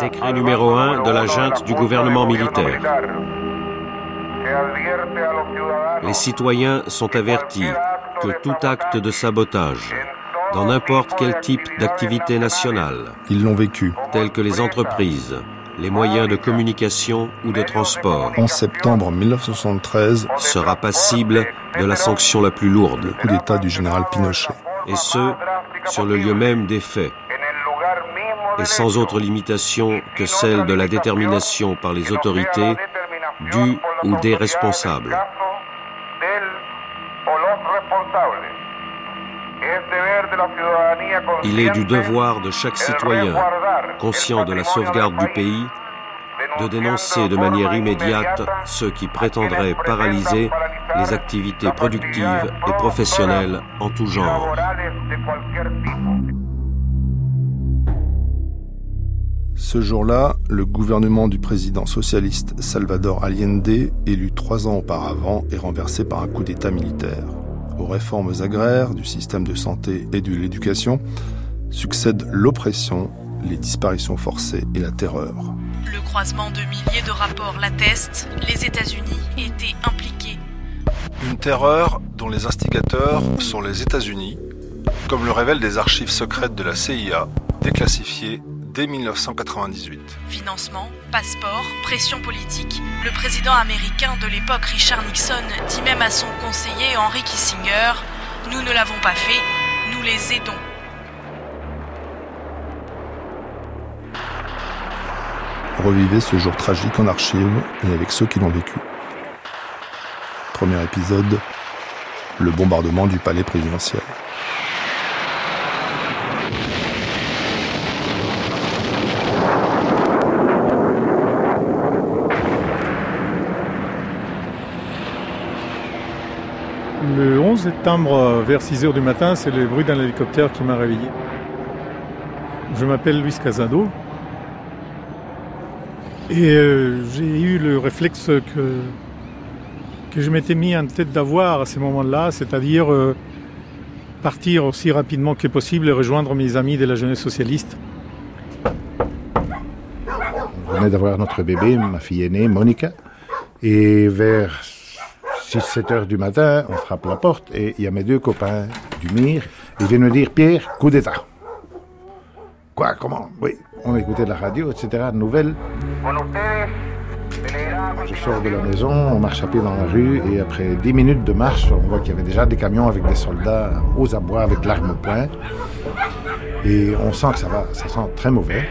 Décret numéro 1 de la junte du gouvernement militaire. Les citoyens sont avertis que tout acte de sabotage, dans n'importe quel type d'activité nationale, Ils l'ont vécu. tels que les entreprises, les moyens de communication ou de transport, 11 septembre 1973, sera passible de la sanction la plus lourde, coup d'État du général Pinochet. et ce, sur le lieu même des faits, et sans autre limitation que celle de la détermination par les autorités du ou des responsables. Il est du devoir de chaque citoyen, conscient de la sauvegarde du pays, de dénoncer de manière immédiate ceux qui prétendraient paralyser les activités productives et professionnelles en tout genre. Ce jour-là, le gouvernement du président socialiste Salvador Allende, élu trois ans auparavant, est renversé par un coup d'État militaire. Aux réformes agraires, du système de santé et de l'éducation succèdent l'oppression, les disparitions forcées et la terreur. Le croisement de milliers de rapports l'atteste, les États-Unis étaient impliqués. Une terreur dont les instigateurs sont les États-Unis, comme le révèlent des archives secrètes de la CIA, déclassifiées dès 1998. Financement, passeport, pression politique. Le président américain de l'époque, Richard Nixon, dit même à son conseiller Henry Kissinger Nous ne l'avons pas fait, nous les aidons. Revivez ce jour tragique en archive et avec ceux qui l'ont vécu. Premier épisode, le bombardement du palais présidentiel. Le 11 septembre, euh, vers 6 heures du matin, c'est le bruit d'un hélicoptère qui m'a réveillé. Je m'appelle Luis Casado. Et euh, j'ai eu le réflexe que, je m'étais mis en tête d'avoir à ce moment-là, c'est-à-dire euh, partir aussi rapidement que possible et rejoindre mes amis de la jeunesse socialiste. On venait d'avoir notre bébé, ma fille aînée, Monica. Et vers 6-7 heures du matin, on frappe la porte et il y a mes deux copains du MIR. Ils viennent me dire Pierre, coup d'État. Quoi Comment? Oui, on écoutait la radio, etc. Nouvelles. Je sors de la maison, on marche à pied dans la rue et après 10 minutes de marche, on voit qu'il y avait déjà des camions avec des soldats aux abois avec l'arme au poing. Et on sent que ça va, ça sent très mauvais.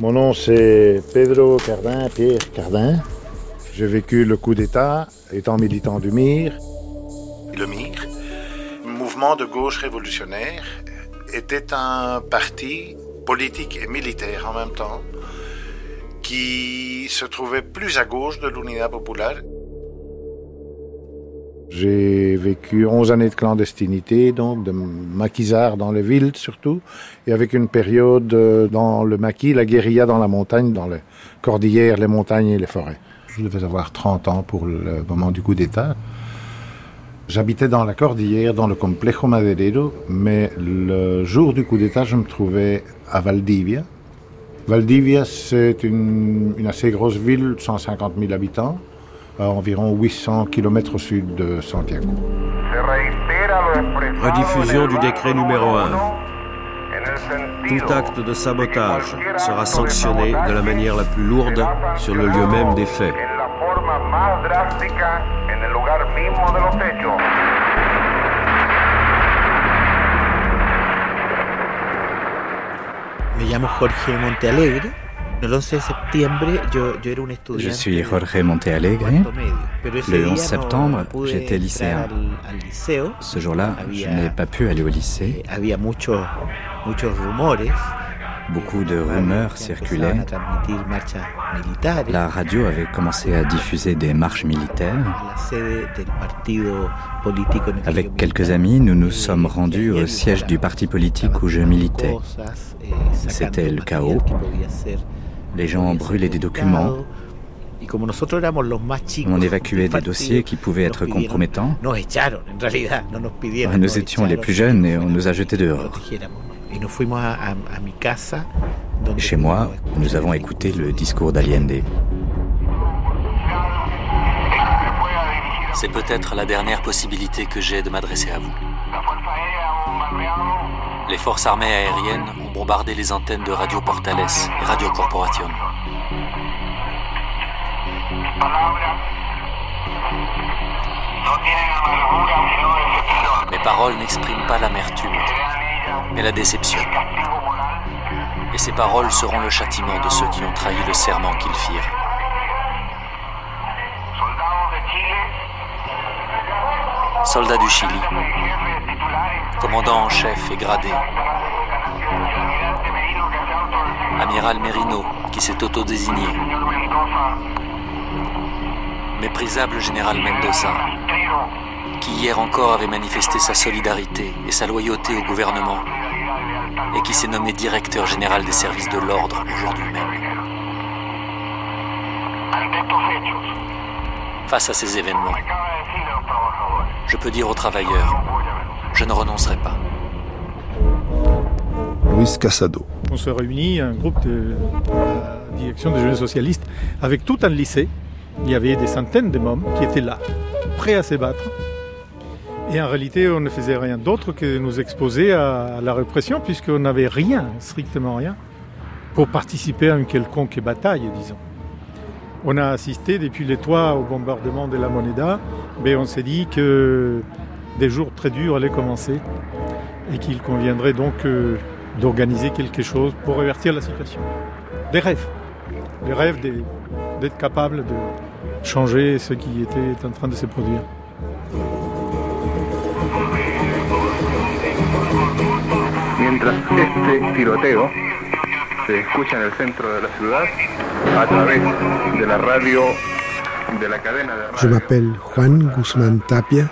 Mon nom c'est Pedro Cardin, Pierre Cardin. J'ai vécu le coup d'État étant militant du MIR. Le MIR, mouvement de gauche révolutionnaire, était un parti politique et militaire en même temps qui se trouvait plus à gauche de l'Unidad Popular. J'ai vécu 11 années de clandestinité, donc de maquisard dans les villes surtout, et avec une période euh, dans le maquis, la guérilla dans la montagne, dans les cordillères, les montagnes et les forêts. Je devais avoir 30 ans pour le moment du coup d'État. J'habitais dans la cordillère, dans le complejo maderero, mais le jour du coup d'État, je me trouvais à Valdivia. Valdivia, c'est une, assez grosse ville, 150 000 habitants, à environ 800 km au sud de Santiago. Rediffusion du décret numéro 1. Tout acte de sabotage sera sanctionné de la manière la plus lourde sur le lieu même des faits. Me llamo Jorge Montealegre. El 11 de septiembre, yo, yo era un estudiante. Je suis Jorge Montealegre. Le día 11 no- septembre, j'étais lycéen. Ce jour-là, je n'ai pas pu aller au lycée. Eh, Beaucoup de rumeurs circulaient. La radio avait commencé à diffuser des marches militaires. Avec quelques amis, nous nous sommes rendus au siège du parti politique où je militais. C'était le chaos. Les gens brûlaient des documents. On évacuait des dossiers qui pouvaient être compromettants. Nous étions les plus jeunes et on nous a jetés dehors. Chez moi, nous avons écouté le discours d'Allende. C'est peut-être la dernière possibilité que j'ai de m'adresser à vous. Les forces armées aériennes ont bombardé les antennes de Radio Portales et Radio Corporation. Mes paroles n'expriment pas l'amertume, mais la déception. Et ces paroles seront le châtiment de ceux qui ont trahi le serment qu'ils firent. Soldats du Chili, commandant en chef et gradé, amiral Merino qui s'est autodésigné, méprisable général Mendoza, qui hier encore avait manifesté sa solidarité et sa loyauté au gouvernement, et qui s'est nommé directeur général des services de l'ordre aujourd'hui même. Face à ces événements, je peux dire aux travailleurs, je ne renoncerai pas. Luis Casado. On se réunit, un groupe de la direction des jeunes socialistes, avec tout un lycée. Il y avait des centaines de mômes qui étaient là, prêts à se battre. Et en réalité, on ne faisait rien d'autre que nous exposer à la répression, puisqu'on n'avait rien, strictement rien, pour participer à une quelconque bataille, disons. On a assisté depuis les toits au bombardement de la Moneda, mais on s'est dit que des jours très durs allaient commencer et qu'il conviendrait donc euh, d'organiser quelque chose pour révertir la situation. Des rêves, des rêves d'être capable de changer ce qui était en train de se produire. Mientras este tiroteo se escucha en el centro de la ciudad a través de la radio de la cadena de radio. Je m'appelle Juan Guzmán Tapia.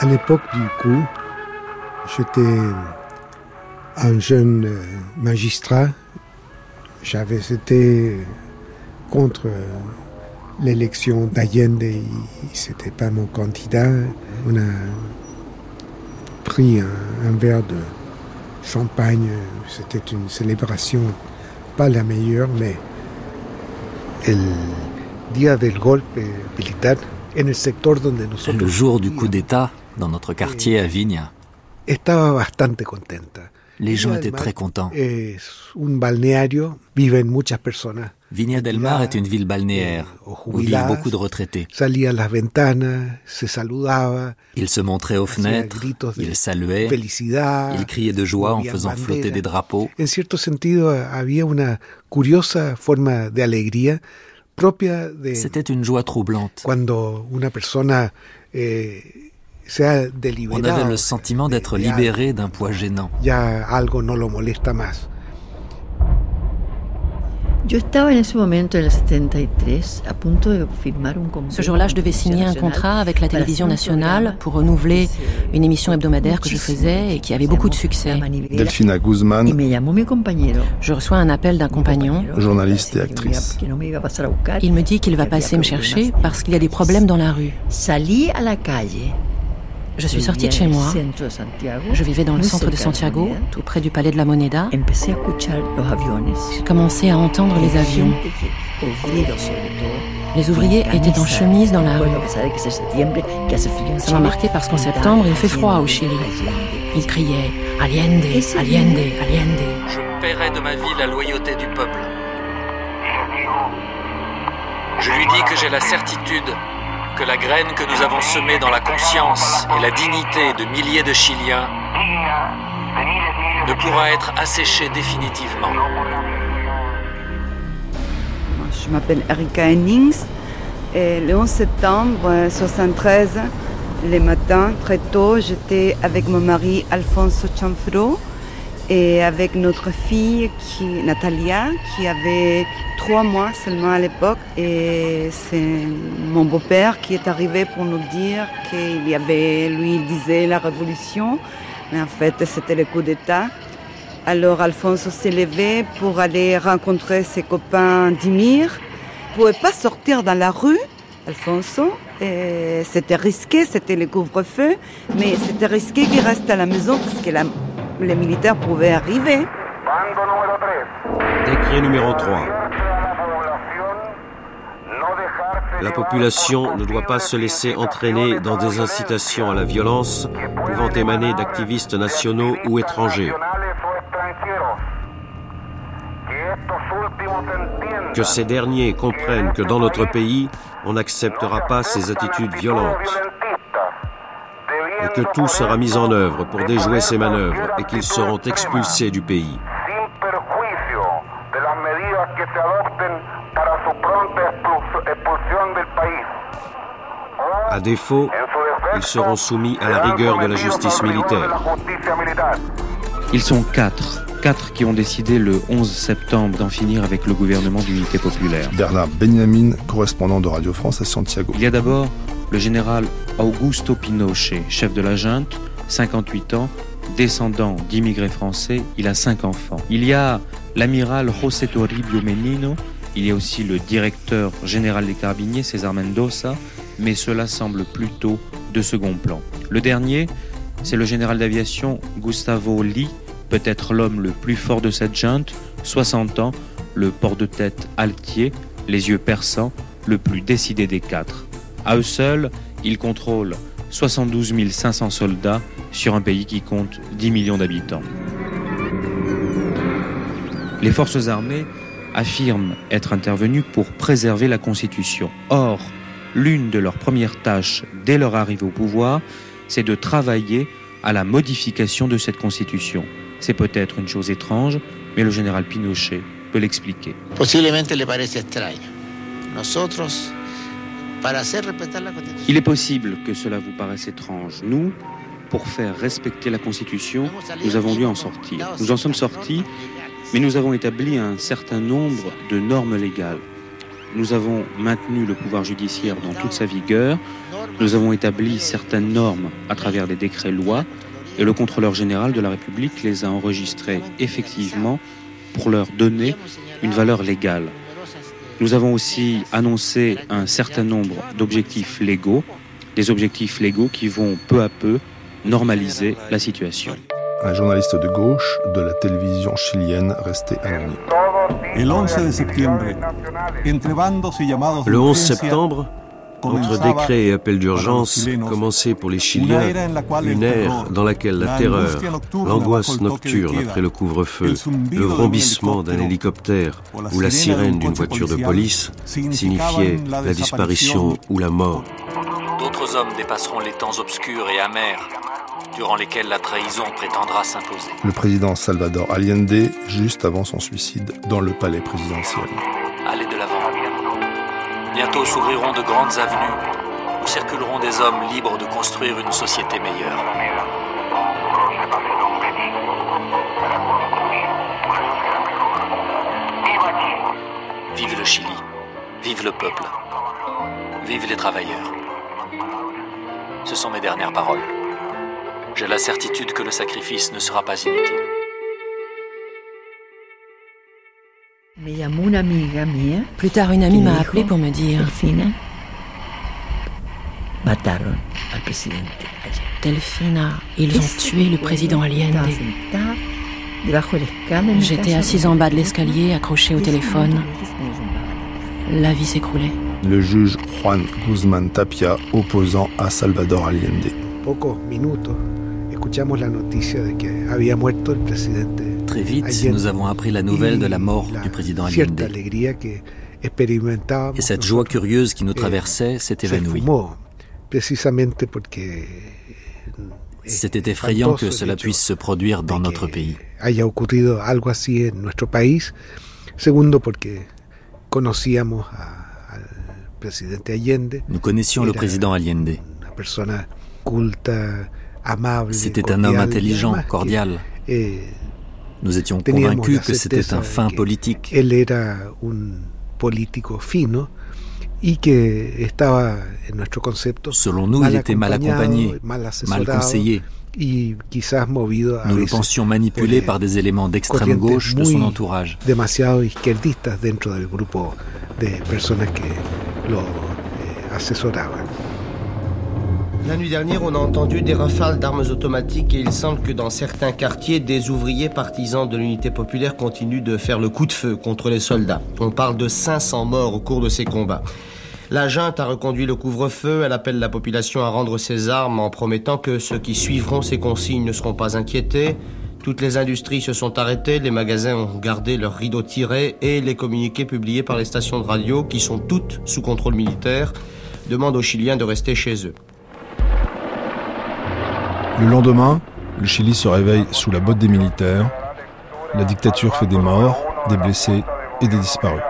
À l'époque du coup, j'étais un jeune euh, magistrat. J'avais été contre l'élection d'Allende. C'était pas mon candidat. On a pris un, un verre de champagne. C'était une célébration, pas la meilleure, mais el día del golpe militar en el sector donde nosotros Le jour du coup d'État, dans notre quartier à Vigne, estaba bastante contenta. les gens étaient très contents. Es un balneario, viven muchas personas. Viña del Mar est une ville balnéaire où vivent beaucoup de retraités. Ils se montraient aux fenêtres, ils saluaient, ils criaient de joie en faisant flotter des drapeaux. C'était une joie troublante. eh, On avait le sentiment d'être libéré d'un poids gênant. Yo estaba en ese momento, en el 73, a punto de firmar un convenio Ce jour-là, je devais signer un contrat avec la télévision nationale pour renouveler une émission hebdomadaire que je faisais et qui avait beaucoup de succès. Delphina Y Guzman. Je reçois un appel d'un compagnon. journaliste et actrice. Il me dit qu'il va passer me chercher parce qu'il y a des problèmes dans la rue. Salí a la calle. Je suis sortie de chez moi. Je vivais dans le centre de Santiago, tout près du palais de la Moneda. J'ai commencé à entendre les avions. Les ouvriers en étaient en chemise dans la rue. Ça m'a marqué parce qu'en septembre, il fait froid au Chili. Ils criaient Allende, Allende, Allende. Je paierai de ma vie la loyauté du peuple. Je lui dis que j'ai la certitude que la graine que nous avons semée dans la conscience et la dignité de milliers de Chiliens ne pourra être asséchée définitivement. Je m'appelle Erika Hennings. Et le 11 septembre 1973, le matin, très tôt, j'étais avec mon mari Alfonso Chanfro et avec notre fille qui, Natalia, qui avait trois mois seulement à l'époque. Et c'est mon beau-père qui est arrivé pour nous dire qu'il y avait, lui, il disait la révolution, mais en fait c'était le coup d'État. Alors Alfonso s'est levé pour aller rencontrer ses copains d'Imir. Il ne pouvait pas sortir dans la rue, Alfonso. C'était risqué, c'était le couvre-feu, mais c'était risqué qu'il reste à la maison parce que la, les militaires pouvaient arriver. Décret numéro 3. La population ne doit pas se laisser entraîner dans des incitations à la violence pouvant émaner d'activistes nationaux ou étrangers. Que ces derniers comprennent que dans notre pays, on n'acceptera pas ces attitudes violentes et que tout sera mis en œuvre pour déjouer ces manœuvres et qu'ils seront expulsés du pays. À défaut, ils seront soumis à la rigueur de la justice militaire. Ils sont quatre, quatre qui ont décidé le 11 septembre d'en finir avec le gouvernement d'unité populaire. Bernard Benjamin, correspondant de Radio France à Santiago. Il y a d'abord le général Augusto Pinochet, chef de la junte, 58 ans, descendant d'immigrés français, il a cinq enfants. Il y a l'amiral José Toribio Menino, il y a aussi le directeur général des carabiniers, César Mendoza, mais cela semble plutôt de second plan. Le dernier, c'est le général d'aviation Gustavo Lee, peut-être l'homme le plus fort de cette junte, 60 ans, le port de tête altier, les yeux perçants, le plus décidé des quatre. À eux seuls, ils contrôlent 72 500 soldats sur un pays qui compte 10 millions d'habitants. Les forces armées affirment être intervenues pour préserver la Constitution. Or, l'une de leurs premières tâches dès leur arrivée au pouvoir, c'est de travailler à la modification de cette Constitution. C'est peut-être une chose étrange, mais le général Pinochet peut l'expliquer. Il est possible que cela vous paraisse étrange. Nous, pour faire respecter la Constitution, nous avons dû en sortir. Nous en sommes sortis, mais nous avons établi un certain nombre de normes légales. Nous avons maintenu le pouvoir judiciaire dans toute sa vigueur. Nous avons établi certaines normes à travers des décrets-lois et le contrôleur général de la République les a enregistrés effectivement pour leur donner une valeur légale. Nous avons aussi annoncé un certain nombre d'objectifs légaux, des objectifs légaux qui vont peu à peu normaliser la situation. Un journaliste de gauche de la télévision chilienne resté anonyme. Le 11 septembre, entre décret et appel d'urgence, commençait pour les Chiliens une ère dans laquelle la terreur, l'angoisse nocturne après le couvre-feu, le vrombissement d'un hélicoptère ou la sirène d'une voiture de police signifiaient la disparition ou la mort. D'autres hommes dépasseront les temps obscurs et amers durant lesquels la trahison prétendra s'imposer. Le président Salvador Allende, juste avant son suicide, dans le palais présidentiel. Bientôt s'ouvriront de grandes avenues où circuleront des hommes libres de construire une société meilleure. Vive le Chili, vive le peuple, vive les travailleurs. Ce sont mes dernières paroles. J'ai la certitude que le sacrifice ne sera pas inutile. Plus tard, une amie m'a appelé pour me dire Delphina, ils ont tué le président Allende. J'étais assise en bas de l'escalier, accrochée au téléphone. La vie s'écroulait. Le juge Juan Guzmán Tapia opposant à Salvador Allende. Très vite, nous avons appris la nouvelle de la mort du président Allende. Et cette joie curieuse qui nous traversait s'est évanouie. C'était effrayant que cela puisse se produire dans notre pays. Nous connaissions le président Allende. C'était un homme intelligent, cordial. Nous étions convaincus que c'était un fin politique. Él era un político fino Selon nous, il était mal accompagné, mal conseillé. Nous le pensions manipulé par des éléments d'extrême gauche de son entourage. Demasiado izquierdistas dentro del grupo de personas que lo asesoraban. La nuit dernière, on a entendu des rafales d'armes automatiques et il semble que dans certains quartiers, des ouvriers partisans de l'unité populaire continuent de faire le coup de feu contre les soldats. On parle de 500 morts au cours de ces combats. La junte a reconduit le couvre-feu, elle appelle la population à rendre ses armes en promettant que ceux qui suivront ces consignes ne seront pas inquiétés. Toutes les industries se sont arrêtées, les magasins ont gardé leurs rideaux tirés et les communiqués publiés par les stations de radio, qui sont toutes sous contrôle militaire, demandent aux Chiliens de rester chez eux. Le lendemain, le Chili se réveille sous la botte des militaires. La dictature fait des morts, des blessés et des disparus.